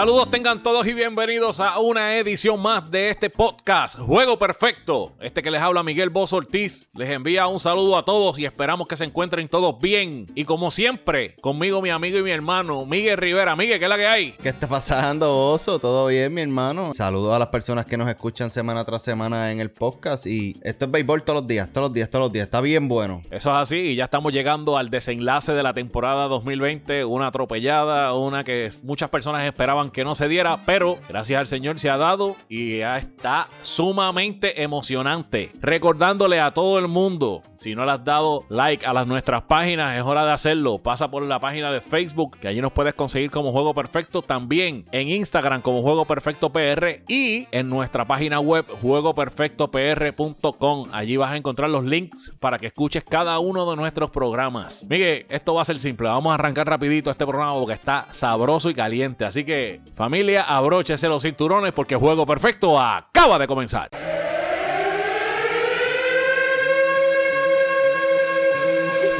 Saludos tengan todos y bienvenidos a una edición más de este podcast Juego Perfecto. Este que les habla Miguel Bozo Ortiz les envía un saludo a todos y esperamos que se encuentren todos bien. Y como siempre, conmigo mi amigo y mi hermano Miguel Rivera. Miguel, ¿qué es la que hay? ¿Qué está pasando, Oso? ¿Todo bien, mi hermano? Saludos a las personas que nos escuchan semana tras semana en el podcast. Y esto es béisbol todos los días, todos los días, todos los días. Está bien bueno. Eso es así y ya estamos llegando al desenlace de la temporada 2020. Una atropellada, una que muchas personas esperaban que no se diera, pero gracias al Señor se ha dado y ya está sumamente emocionante. Recordándole a todo el mundo, si no le has dado like a las nuestras páginas, es hora de hacerlo. Pasa por la página de Facebook, que allí nos puedes conseguir como Juego Perfecto, también en Instagram como Juego Perfecto PR y en nuestra página web juegoperfectopr.com. Allí vas a encontrar los links para que escuches cada uno de nuestros programas. Miguel, esto va a ser simple. Vamos a arrancar rapidito este programa porque está sabroso y caliente. Así que familia, abróchese los cinturones porque Juego Perfecto acaba de comenzar.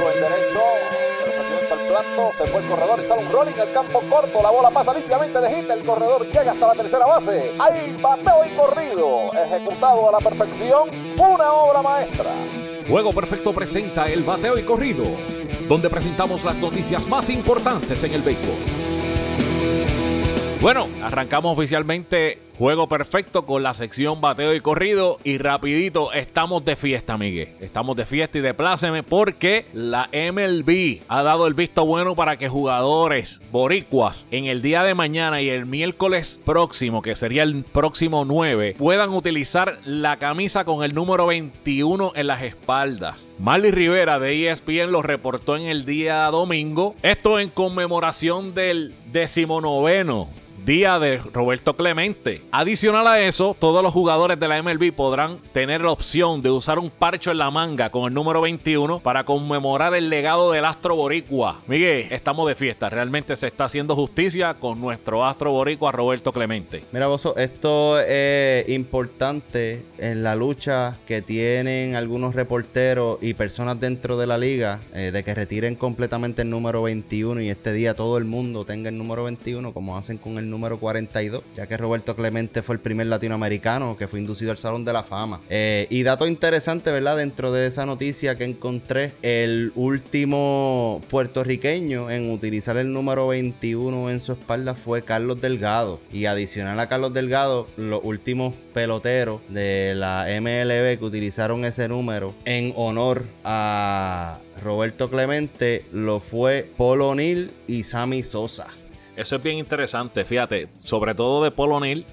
en derecho, el plato, se fue el corredor y sale un rolling al campo corto, la bola pasa limpiamente de hit, el corredor llega hasta la tercera base, hay bateo y corrido, ejecutado a la perfección, una obra maestra. Juego Perfecto presenta el bateo y corrido, donde presentamos las noticias más importantes en el béisbol. Bueno, arrancamos oficialmente Juego perfecto con la sección bateo y corrido. Y rapidito, estamos de fiesta, Miguel. Estamos de fiesta y de pláceme porque la MLB ha dado el visto bueno para que jugadores boricuas en el día de mañana y el miércoles próximo, que sería el próximo 9, puedan utilizar la camisa con el número 21 en las espaldas. Marley Rivera de ESPN lo reportó en el día domingo. Esto en conmemoración del decimonoveno día de Roberto Clemente. Adicional a eso, todos los jugadores de la MLB podrán tener la opción de usar un parcho en la manga con el número 21 para conmemorar el legado del astro boricua. Miguel, estamos de fiesta. Realmente se está haciendo justicia con nuestro astro boricua Roberto Clemente. Mira, Bozo, esto es importante en la lucha que tienen algunos reporteros y personas dentro de la liga eh, de que retiren completamente el número 21 y este día todo el mundo tenga el número 21 como hacen con el número 42, ya que Roberto Clemente fue el primer latinoamericano que fue inducido al Salón de la Fama. Eh, y dato interesante, ¿verdad? Dentro de esa noticia que encontré, el último puertorriqueño en utilizar el número 21 en su espalda fue Carlos Delgado. Y adicional a Carlos Delgado, los últimos peloteros de la MLB que utilizaron ese número en honor a Roberto Clemente lo fue Paul O'Neill y Sammy Sosa. Eso es bien interesante, fíjate, sobre todo de Paul O'Neill,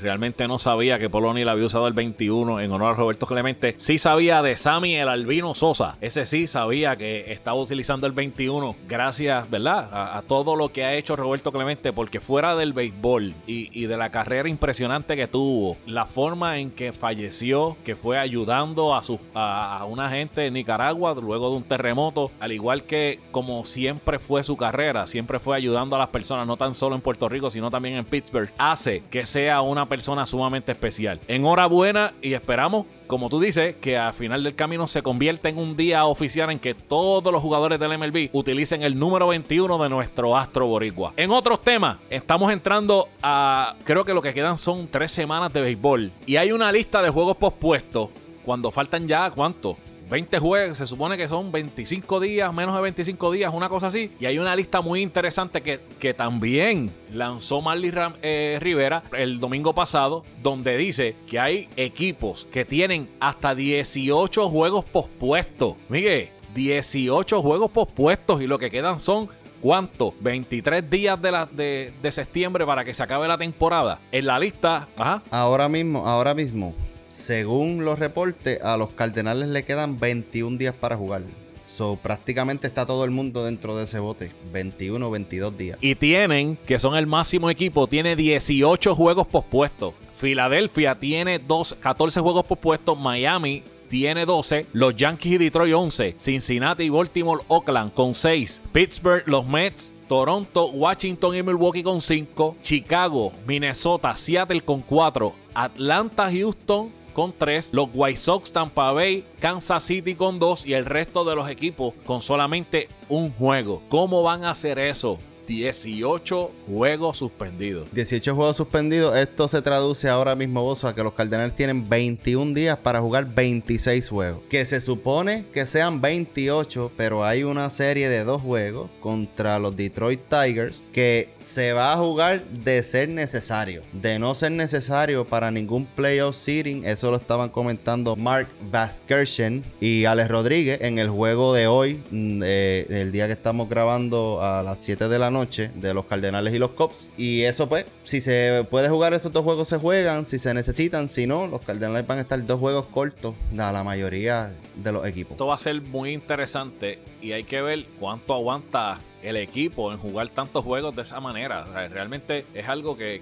realmente no sabía que Poloni había usado el 21 en honor a Roberto Clemente. Sí sabía de Sammy el Albino Sosa. Ese sí sabía que estaba utilizando el 21 gracias, ¿verdad? A, todo lo que ha hecho Roberto Clemente porque fuera del béisbol y, de la carrera impresionante que tuvo, la forma en que falleció, que fue ayudando a, su, a, una gente de Nicaragua luego de un terremoto, al igual que como siempre fue su carrera, siempre fue ayudando a las personas, no tan solo en Puerto Rico, sino también en Pittsburgh, hace que sea una persona sumamente especial. Enhorabuena y esperamos, como tú dices, que al final del camino se convierta en un día oficial en que todos los jugadores del MLB utilicen el número 21 de nuestro astro boricua. En otros temas, estamos entrando a, creo que lo que quedan son tres semanas de béisbol y hay una lista de juegos pospuestos cuando faltan ya, ¿cuánto? 20 juegos, se supone que son 25 días, menos de 25 días, una cosa así. Y hay una lista muy interesante que, que también lanzó Marley eh, Rivera el domingo pasado, donde dice que hay equipos que tienen hasta 18 juegos pospuestos. Miguel, 18 juegos pospuestos y lo que quedan son ¿Cuánto? 23 días de, la, de, de, septiembre para que se acabe la temporada. En la lista. Ahora mismo, ahora mismo según los reportes, a los Cardenales le quedan 21 días para jugar. So, prácticamente está todo el mundo dentro de ese bote. 21, 22 días. Y tienen, que son el máximo equipo, tiene 18 juegos pospuestos. Filadelfia tiene dos, 14 juegos pospuestos. Miami tiene 12. Los Yankees y Detroit 11. Cincinnati y Baltimore, Oakland con 6. Pittsburgh, los Mets Toronto, Washington y Milwaukee con 5, Chicago, Minnesota, Seattle con 4, Atlanta, Houston con 3, los White Sox, Tampa Bay, Kansas City con 2 y el resto de los equipos con solamente un juego. ¿Cómo van a hacer eso? 18 juegos suspendidos. 18 juegos suspendidos. Esto se traduce ahora mismo, vos, a que los Cardenales tienen 21 días para jugar 26 juegos. Que se supone que sean 28, pero hay una serie de dos juegos contra los Detroit Tigers que se va a jugar de ser necesario. De no ser necesario para ningún playoff seeding. Eso lo estaban comentando Mark Vaskersen y Alex Rodríguez en el juego de hoy, mm, eh, el día que estamos grabando a las 7 de la noche de los Cardenales y los Cops. Y eso pues, si se puede jugar esos dos juegos se juegan, si se necesitan, si no, los Cardenales van a estar dos juegos cortos a la mayoría de los equipos. Esto va a ser muy interesante y hay que ver cuánto aguanta el equipo en jugar tantos juegos de esa manera. realmente es algo que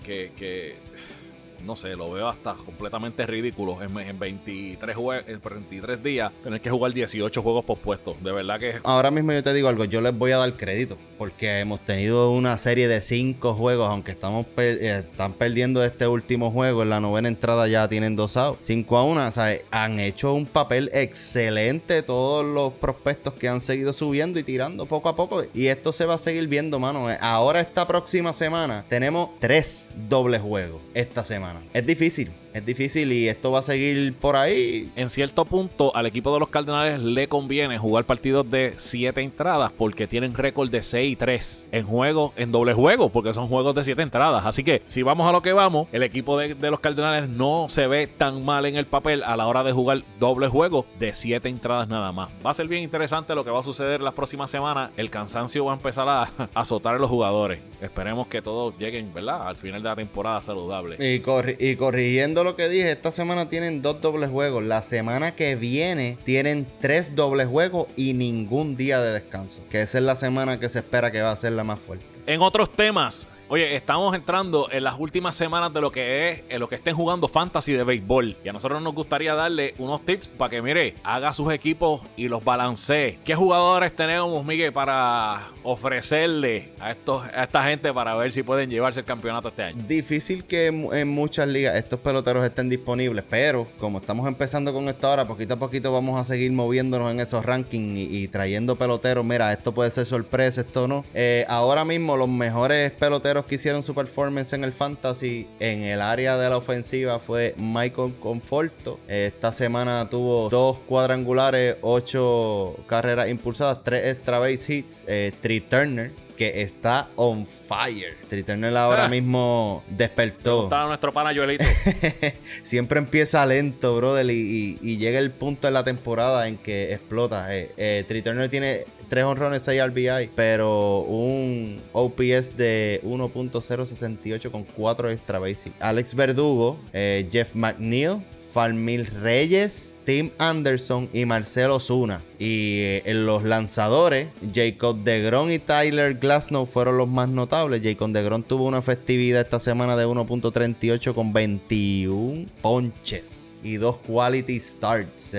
no sé, lo veo hasta completamente ridículo en, en 23, en 23 días tener que jugar 18 juegos pospuestos. De verdad que... Ahora mismo yo te digo algo, yo les voy a dar crédito porque hemos tenido una serie de 5 juegos, aunque estamos eh, están perdiendo este último juego, en la novena entrada ya tienen dos outs. 5 a 1, o sea, han hecho un papel excelente todos los prospectos que han seguido subiendo y tirando poco a poco. Y esto se va a seguir viendo, mano. Ahora esta próxima semana tenemos tres dobles juegos esta semana. Es difícil, es difícil y esto va a seguir por ahí. En cierto punto, al equipo de los Cardenales le conviene jugar partidos de 7 entradas porque tienen récord de 6 y 3 en juego, en doble juego, porque son juegos de 7 entradas. Así que, si vamos a lo que vamos, el equipo de, los Cardenales no se ve tan mal en el papel a la hora de jugar doble juego de 7 entradas nada más. Va a ser bien interesante lo que va a suceder las próximas semanas. El cansancio va a empezar a, azotar a los jugadores. Esperemos que todos lleguen, ¿verdad? Al final de la temporada saludable. Y, y corrigiendo lo que dije, esta semana tienen dos dobles juegos. La semana que viene tienen tres dobles juegos y ningún día de descanso. Que esa es la semana que se espera que va a ser la más fuerte. En otros temas, Oye, estamos entrando en las últimas semanas de lo que es, en lo que estén jugando fantasy de béisbol. Y a nosotros nos gustaría darle unos tips para que, mire, haga sus equipos y los balancee. ¿Qué jugadores tenemos, Miguel, para ofrecerle a, estos, a esta gente para ver si pueden llevarse el campeonato este año? Difícil que en, muchas ligas estos peloteros estén disponibles, pero como estamos empezando con esto ahora, poquito a poquito vamos a seguir moviéndonos en esos rankings y, trayendo peloteros. Mira, esto puede ser sorpresa, esto no. Eh, ahora mismo los mejores peloteros que hicieron su performance en el fantasy en el área de la ofensiva fue Michael Conforto. Esta semana tuvo dos cuadrangulares, ocho carreras impulsadas, tres extra base hits, eh, Turner que está on fire. Turner ahora ah. mismo despertó. Está nuestro pana Siempre empieza lento, brother, y, llega el punto en la temporada en que explota. Eh, eh Turner tiene 3 honrones, 6 RBI, pero un OPS de 1.068 con 4 extra basic. Alex Verdugo, eh, Jeff McNeil, Farmil Reyes, Tim Anderson y Marcelo Zuna. Y eh, en los lanzadores, Jacob DeGrom y Tyler Glasnow fueron los más notables. Jacob DeGrom tuvo una efectividad esta semana de 1.38 con 21 ponches y dos quality starts.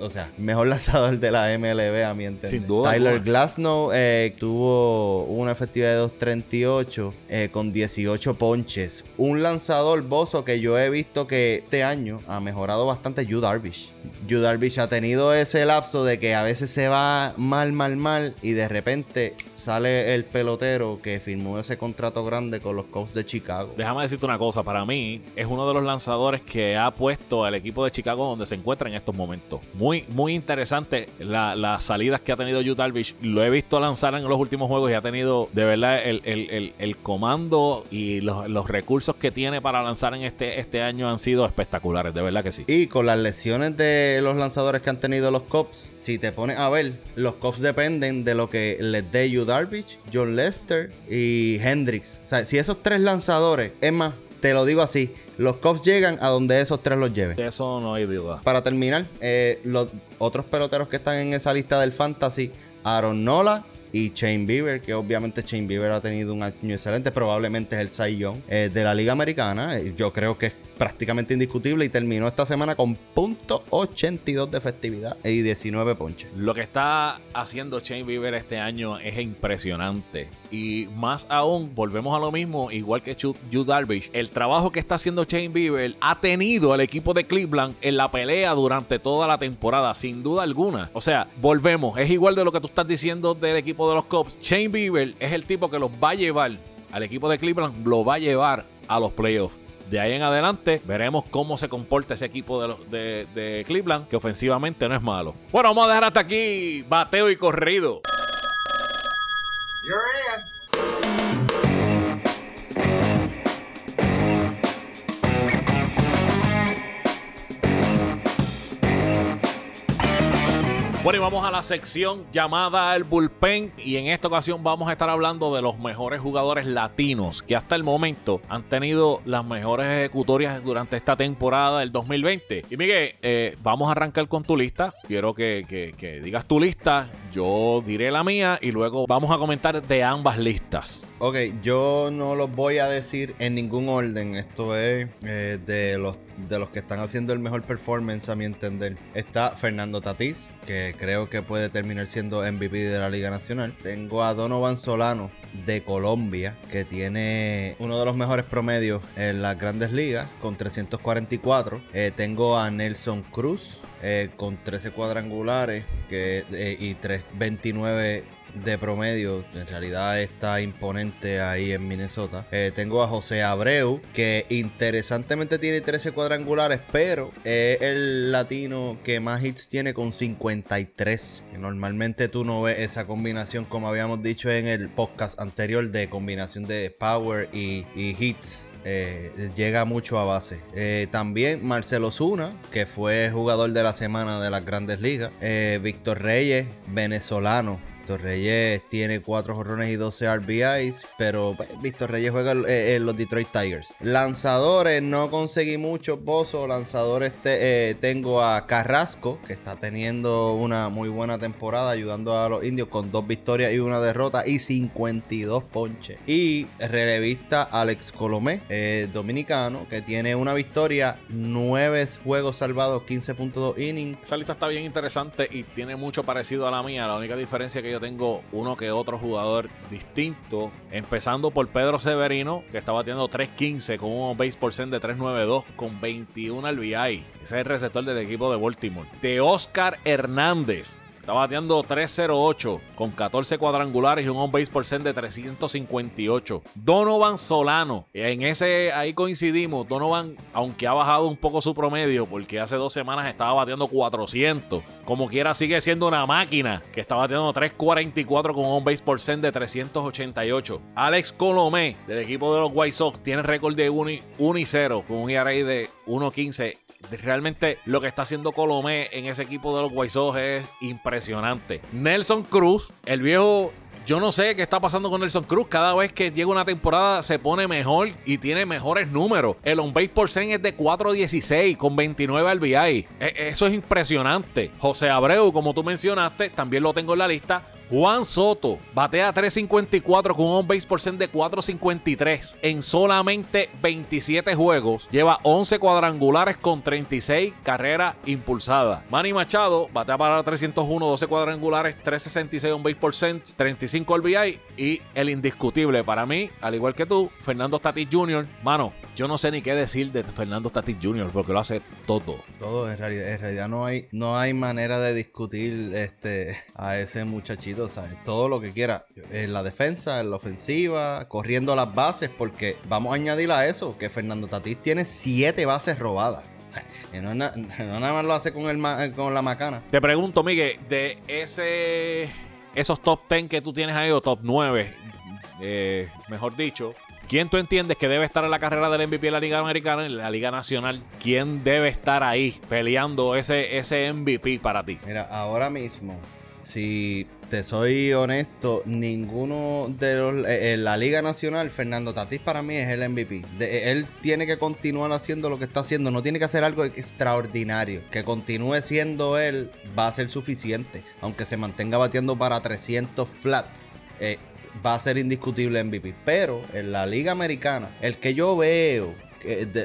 O sea, mejor lanzador de la MLB a mi entender. Sin duda. Tyler Glasnow eh, tuvo una efectividad de 2.38 con 18 ponches. Un lanzador bozo que yo he visto que este año ha mejorado bastante, Yu Darvish. Yu Darvish ha tenido ese lapso de que a veces se va mal, mal, mal y de repente sale el pelotero que firmó ese contrato grande con los Cubs de Chicago. Déjame decirte una cosa, para mí es uno de los lanzadores que ha puesto al equipo de Chicago donde se encuentra en estos momentos. Muy, muy interesante las salidas que ha tenido Darvish. Lo he visto lanzar en los últimos juegos y ha tenido de verdad el, comando y los, recursos que tiene para lanzar en este, este año han sido espectaculares, de verdad que sí. Y con las lesiones de los lanzadores que han tenido los Cubs, si te pones a ver, los Cubs dependen de lo que les dé Yu Darvish, John Lester y Hendricks. O sea, si esos tres lanzadores, es más, te lo digo así, los Cubs llegan a donde esos tres los lleven. eso no hay duda. Para terminar, eh, los otros peloteros que están en esa lista del fantasy, Aaron Nola, y Shane Bieber, que obviamente Shane Bieber ha tenido un año excelente, probablemente es el Cy Young eh, de la Liga Americana. Eh, yo creo que es prácticamente indiscutible y terminó esta semana con .82 de efectividad y 19 ponches. Lo que está haciendo Shane Bieber este año es impresionante. Y más aún, volvemos a lo mismo, igual que Yu Darvish. El trabajo que está haciendo Shane Bieber ha tenido al equipo de Cleveland en la pelea durante toda la temporada, sin duda alguna. O sea, volvemos. Es igual de lo que tú estás diciendo del equipo de los Cubs. Shane Bieber es el tipo que los va a llevar al equipo de Cleveland, lo va a llevar a los playoffs. De ahí en adelante veremos cómo se comporta ese equipo de, de, Cleveland, que ofensivamente no es malo. Bueno, vamos a dejar hasta aquí bateo y corrido. Bueno, y vamos a la sección llamada el bullpen y en esta ocasión vamos a estar hablando de los mejores jugadores latinos que hasta el momento han tenido las mejores ejecutorias durante esta temporada del 2020. Y Miguel, eh, vamos a arrancar con tu lista. Quiero que, que, digas tu lista, yo diré la mía y luego vamos a comentar de ambas listas. Ok, yo no los voy a decir en ningún orden. Esto es eh, de los de los que están haciendo el mejor performance a mi entender. Está Fernando Tatís, que creo que puede terminar siendo MVP de la Liga Nacional. Tengo a Donovan Solano de Colombia, que tiene uno de los mejores promedios en las grandes ligas, con 344. Eh, tengo a Nelson Cruz. Eh, con 13 cuadrangulares que, eh, y 329 de promedio. En realidad está imponente ahí en Minnesota. Eh, tengo a José Abreu, que interesantemente tiene 13 cuadrangulares, pero es el latino que más hits tiene con 53. Normalmente tú no ves esa combinación, como habíamos dicho en el podcast anterior, de combinación de power y, hits. Eh, llega mucho a base. Eh, también Marcelo Zuna, que fue jugador de la semana de las grandes ligas. Víctor Reyes, venezolano, Víctor Reyes tiene 4 jorrones y 12 RBIs, pero pues, Víctor Reyes juega eh, en los Detroit Tigers. Lanzadores, no conseguí mucho pozo. Lanzadores eh, tengo a Carrasco, que está teniendo una muy buena temporada, ayudando a los indios con dos victorias y una derrota y 52 ponches. Y relevista Alex Colomé, eh, dominicano, que tiene una victoria, 9 juegos salvados, 15.2 innings. Esa lista está bien interesante y tiene mucho parecido a la mía. La única diferencia que yo tengo uno que otro jugador distinto. Empezando por Pedro Severino, que está batiendo 3.15 con un base por de 3.92 con 21 RBI. Ese es el receptor del equipo de Baltimore. De Oscar Hernández, Está bateando 308 con 14 cuadrangulares y un on-base por cent de 358. Donovan Solano. En ese ahí coincidimos. Donovan, aunque ha bajado un poco su promedio, porque hace dos semanas estaba bateando 400. Como quiera, sigue siendo una máquina que está bateando 344 con un on-base por cent de 388. Alex Colomé, del equipo de los White Sox, tiene récord de 1 y 0 con un ERA de 1.15 realmente lo que está haciendo Colomé en ese equipo de los Sox es impresionante. Nelson Cruz, el viejo yo no sé qué está pasando con Nelson Cruz. Cada vez que llega una temporada se pone mejor y tiene mejores números. El on-base por cent es de 4.16 con 29 RBI. E, eso es impresionante. José Abreu, como tú mencionaste, también lo tengo en la lista. Juan Soto batea 3.54 con un base por cent de 4.53 en solamente 27 juegos. Lleva 11 cuadrangulares con 36 carreras impulsadas. Manny Machado batea para 301, 12 cuadrangulares, 3.66 on base por cent, 35 RBI y el indiscutible para mí, al igual que tú, Fernando Tatis Jr. Mano, yo no sé ni qué decir de Fernando Tatis Jr. porque lo hace todo. Todo, en realidad, en realidad no hay, no hay manera de discutir este, a ese muchachito, ¿sabes? Todo lo que quiera. En la defensa, en la ofensiva, corriendo las bases, porque vamos a añadir a eso, que Fernando Tatis tiene siete bases robadas. no, nada más lo hace con, el, con la macana. Te pregunto, Miguel, de ese esos top 10 que tú tienes ahí, o top 9, eh, mejor dicho, ¿Quién tú entiendes que debe estar en la carrera del MVP de la Liga Americana, en la Liga Nacional? ¿Quién debe estar ahí peleando ese, ese MVP para ti? Mira, ahora mismo, si te soy honesto, ninguno de los. Eh, en la Liga Nacional, Fernando Tatís para mí es el MVP. Eh, él tiene que continuar haciendo lo que está haciendo, no tiene que hacer algo extraordinario. Que continúe siendo él va a ser suficiente, aunque se mantenga batiendo para 300 flat. Eh, va a ser indiscutible MVP. Pero en la Liga Americana, el que yo veo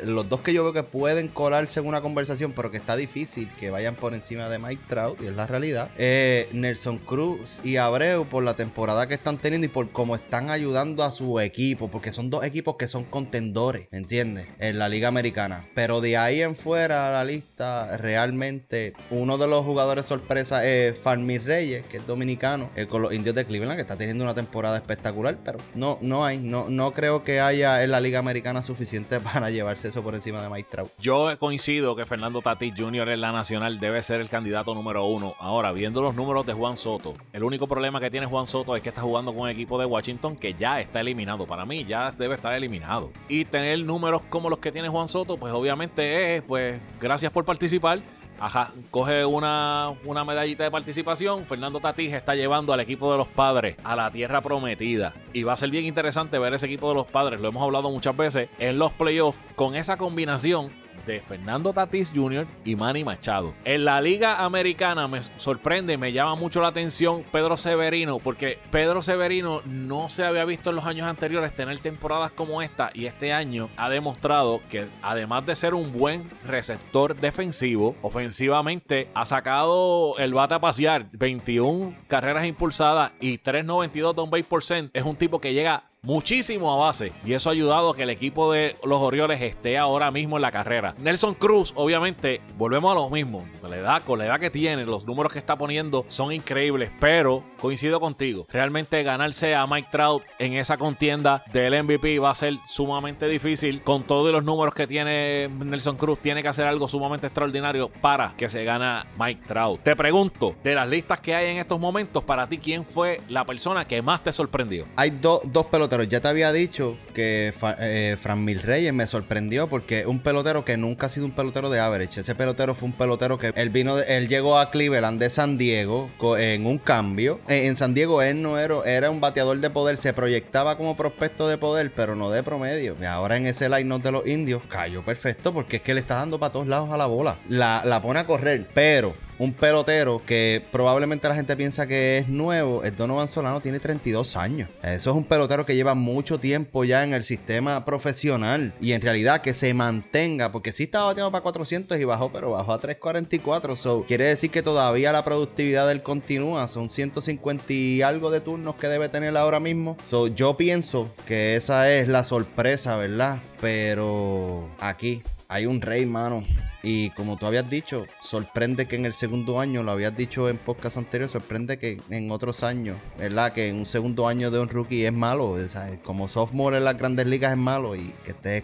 los dos que yo veo que pueden colarse en una conversación, pero que está difícil que vayan por encima de Mike Trout, y es la realidad, eh, Nelson Cruz y Abreu por la temporada que están teniendo y por cómo están ayudando a su equipo, porque son dos equipos que son contendores, ¿entiendes? En la Liga Americana. Pero de ahí en fuera la lista, realmente uno de los jugadores sorpresa es Farmir Reyes, que es dominicano, eh, con los indios de Cleveland, que está teniendo una temporada espectacular, pero no, no hay, no, no creo que haya en la Liga Americana suficiente para llevarse eso por encima de Mike Trout. Yo coincido que Fernando Tatis Jr. en la nacional debe ser el candidato número uno. Ahora, viendo los números de Juan Soto, el único problema que tiene Juan Soto es que está jugando con un equipo de Washington que ya está eliminado. Para mí, ya debe estar eliminado. Y tener números como los que tiene Juan Soto, pues obviamente es, pues, gracias por participar Ajá, coge una, una medallita de participación. Fernando Tatís está llevando al equipo de los padres a la tierra prometida. Y va a ser bien interesante ver ese equipo de los padres, lo hemos hablado muchas veces, en los playoffs con esa combinación de Fernando Tatis Jr. y Manny Machado. En la Liga Americana me sorprende, me llama mucho la atención Pedro Severino, porque Pedro Severino no se había visto en los años anteriores tener temporadas como esta y este año ha demostrado que además de ser un buen receptor defensivo, ofensivamente ha sacado el bate a pasear, 21 carreras impulsadas y 3.92 de un base percent. Es un tipo que llega muchísimo a base y eso ha ayudado a que el equipo de los Orioles esté ahora mismo en la carrera. Nelson Cruz, obviamente, volvemos a lo mismo. La edad, con la edad que tiene, los números que está poniendo son increíbles, pero coincido contigo. Realmente ganarse a Mike Trout en esa contienda del MVP va a ser sumamente difícil. Con todos los números que tiene Nelson Cruz, tiene que hacer algo sumamente extraordinario para que se gana Mike Trout. Te pregunto, de las listas que hay en estos momentos, para ti, ¿quién fue la persona que más te sorprendió? Hay dos pelotas pero Ya te había dicho que eh, Fran Mil Reyes me sorprendió porque un pelotero que nunca ha sido un pelotero de average. Ese pelotero fue un pelotero que él vino, él llegó a Cleveland de San Diego en un cambio. En San Diego él no era, era un bateador de poder, se proyectaba como prospecto de poder, pero no de promedio. Y ahora en ese line de los indios cayó perfecto porque es que le está dando para todos lados a la bola. La, la pone a correr, pero un pelotero que probablemente la gente piensa que es nuevo, el Donovan Solano tiene 32 años. Eso es un pelotero que lleva mucho tiempo ya en el sistema profesional y en realidad que se mantenga, porque sí estaba bateando para 400 y bajó, pero bajó a 344. So, quiere decir que todavía la productividad del continúa, son 150 y algo de turnos que debe tener ahora mismo. So, yo pienso que esa es la sorpresa, ¿verdad? Pero aquí hay un rey, mano. Y como tú habías dicho, sorprende que en el segundo año, lo habías dicho en podcast anterior, sorprende que en otros años, ¿verdad? Que en un segundo año de un rookie es malo. Como sophomore en las grandes ligas es malo y que estés,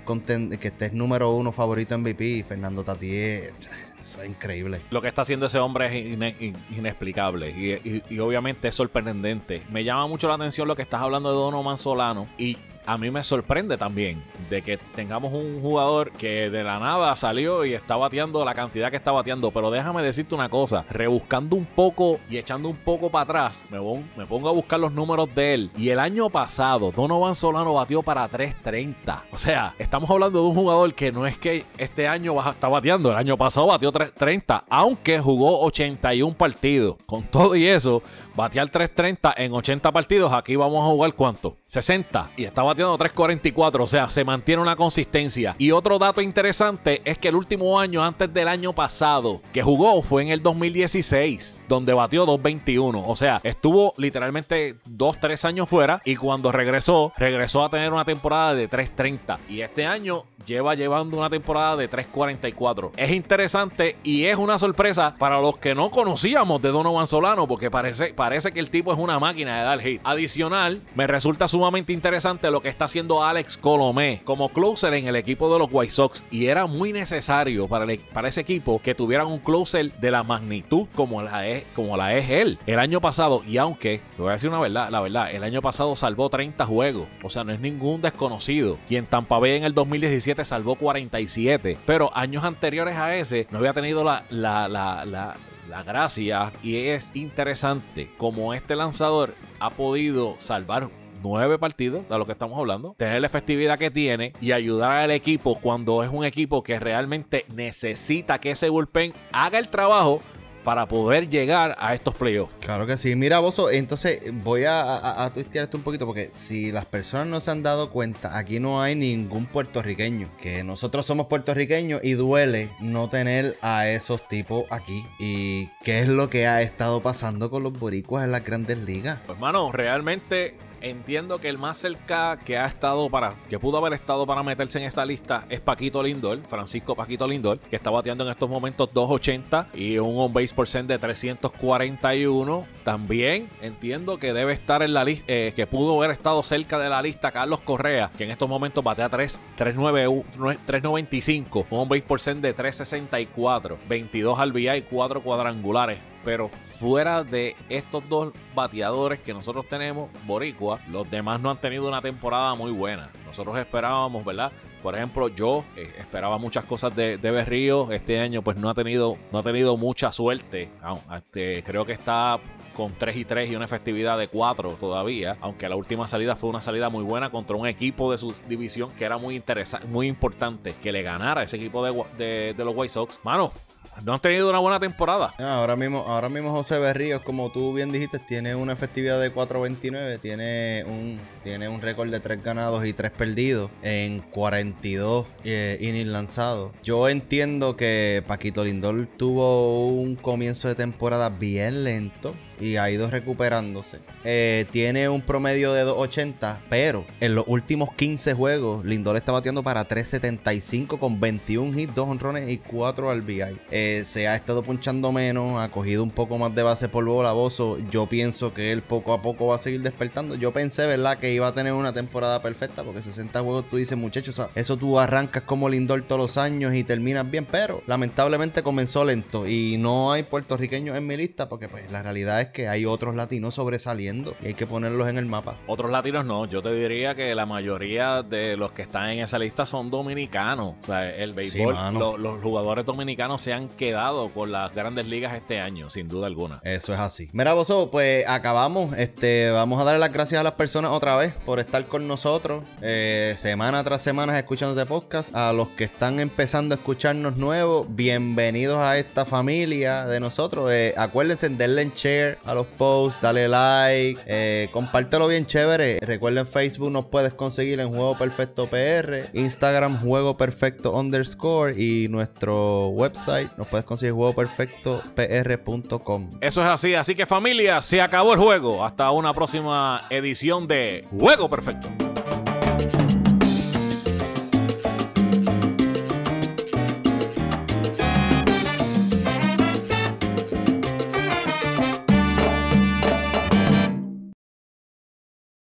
que estés número uno favorito en MVP, Fernando Tatié. Eso es increíble. Lo que está haciendo ese hombre es inexplicable y, y, obviamente es sorprendente. Me llama mucho la atención lo que estás hablando de Donovan Solano y a mí me sorprende también de que tengamos un jugador que de la nada salió y está bateando la cantidad que está bateando. Pero déjame decirte una cosa, rebuscando un poco y echando un poco para atrás, me, me pongo a buscar los números de él. Y el año pasado, Donovan Solano batió para 330. O sea, estamos hablando de un jugador que no es que este año está bateando, el año pasado batió 330, aunque jugó 81 partidos. Con todo y eso, batear 330 en 80 partidos, aquí vamos a jugar cuánto? 60. Y está bateando 344, o sea, se mantiene una consistencia. Y otro dato interesante es que el último año antes del año pasado que jugó fue en el 2016, donde batió 221. O sea, estuvo literalmente 2-3 años fuera y cuando regresó, regresó a tener una temporada de 330. Y este año lleva llevando una temporada de 3.44. Es interesante y es una sorpresa para los que no conocíamos de Donovan Solano, porque parece, parece que el tipo es una máquina de dar hit. Adicional, me resulta sumamente interesante lo que está haciendo Alex Colomé como closer en el equipo de los White Sox. Y era muy necesario para, para ese equipo que tuvieran un closer de la magnitud como la, es, como la es él. El año pasado, y aunque, te voy a decir una verdad, la verdad, el año pasado salvó 30 juegos. O sea, no es ningún desconocido. Y en Tampa Bay en el 2017 salvó 47. Pero años anteriores a ese no había tenido la, la, la, la gracia y es interesante como este lanzador ha podido salvar nueve partidos, de lo que estamos hablando, tener la efectividad que tiene y ayudar al equipo cuando es un equipo que realmente necesita que ese bullpen haga el trabajo para poder llegar a estos playoffs. Claro que sí. Mira, Bozo, entonces voy a, a, a twistear esto un poquito porque si las personas no se han dado cuenta, aquí no hay ningún puertorriqueño. Que nosotros somos puertorriqueños y duele no tener a esos tipos aquí. ¿Y qué es lo que ha estado pasando con los boricuas en las grandes ligas? Pues, mano, realmente entiendo que el más cerca que ha estado para, que pudo haber estado para meterse en esta lista es Paquito Lindor, Francisco Paquito Lindor, que está bateando en estos momentos 280 y un on base percent de 341. También entiendo que debe estar en la lista, eh, que pudo haber estado cerca de la lista Carlos Correa, que en estos momentos batea 3, 395, un on base percent de 364, 22 RBI y 4 cuadrangulares. Pero fuera de estos dos bateadores que nosotros tenemos, Boricua, los demás no han tenido una temporada muy buena. Nosotros esperábamos, ¿verdad? Por ejemplo, yo eh, esperaba muchas cosas de, de Berrío. Este año, pues no ha tenido, no ha tenido mucha suerte. Este, creo que está con 3 y 3 y una efectividad de 4 todavía. Aunque la última salida fue una salida muy buena contra un equipo de su división que era muy interesante, muy importante que le ganara ese equipo de los White Sox. Mano, no han tenido una buena temporada. Ah, ahora mismo, ahora mismo José Berríos, como tú bien dijiste, tiene una efectividad de 4.29, tiene un, tiene un récord de 3 ganados y 3 perdidos en 42 eh, innings lanzados. Yo entiendo que Paquito Lindor tuvo un comienzo de temporada bien lento y ha ido recuperándose. Eh, tiene un promedio de 2.80, pero en los últimos 15 juegos, Lindor está bateando para 3.75 con 21 hits, 2 honrones y 4 RBI. Eh, se ha estado punchando menos, ha cogido un poco más de base por bola, Bozo. Yo pienso que él poco a poco va a seguir despertando. Yo pensé, ¿verdad?, que iba a tener una temporada perfecta, porque 60 juegos tú dices, muchachos, eso tú arrancas como Lindor todos los años y terminas bien, pero lamentablemente comenzó lento y no hay puertorriqueños en mi lista, porque pues la realidad es que hay otros latinos sobresaliendo y hay que ponerlos en el mapa. Otros latinos no, yo te diría que la mayoría de los que están en esa lista son dominicanos. O sea, el béisbol, Sí, lo- los jugadores dominicanos se han quedado con las grandes ligas este año, sin duda alguna. Eso es así. Mira, Bozo, pues acabamos. Este, vamos a darle las gracias a las personas otra vez por estar con nosotros eh, semana tras semana escuchando este podcast. A los que están empezando a escucharnos nuevos, bienvenidos a esta familia de nosotros. Eh, acuérdense, denle en a los posts, dale like, eh, compártelo bien chévere. Recuerden, Facebook nos puedes conseguir en Juego Perfecto PR, Instagram Juego Perfecto underscore y nuestro website nos puedes conseguir juegoperfectopr.com. Eso es así, así que familia, se acabó el juego. Hasta una próxima edición de Juego Perfecto.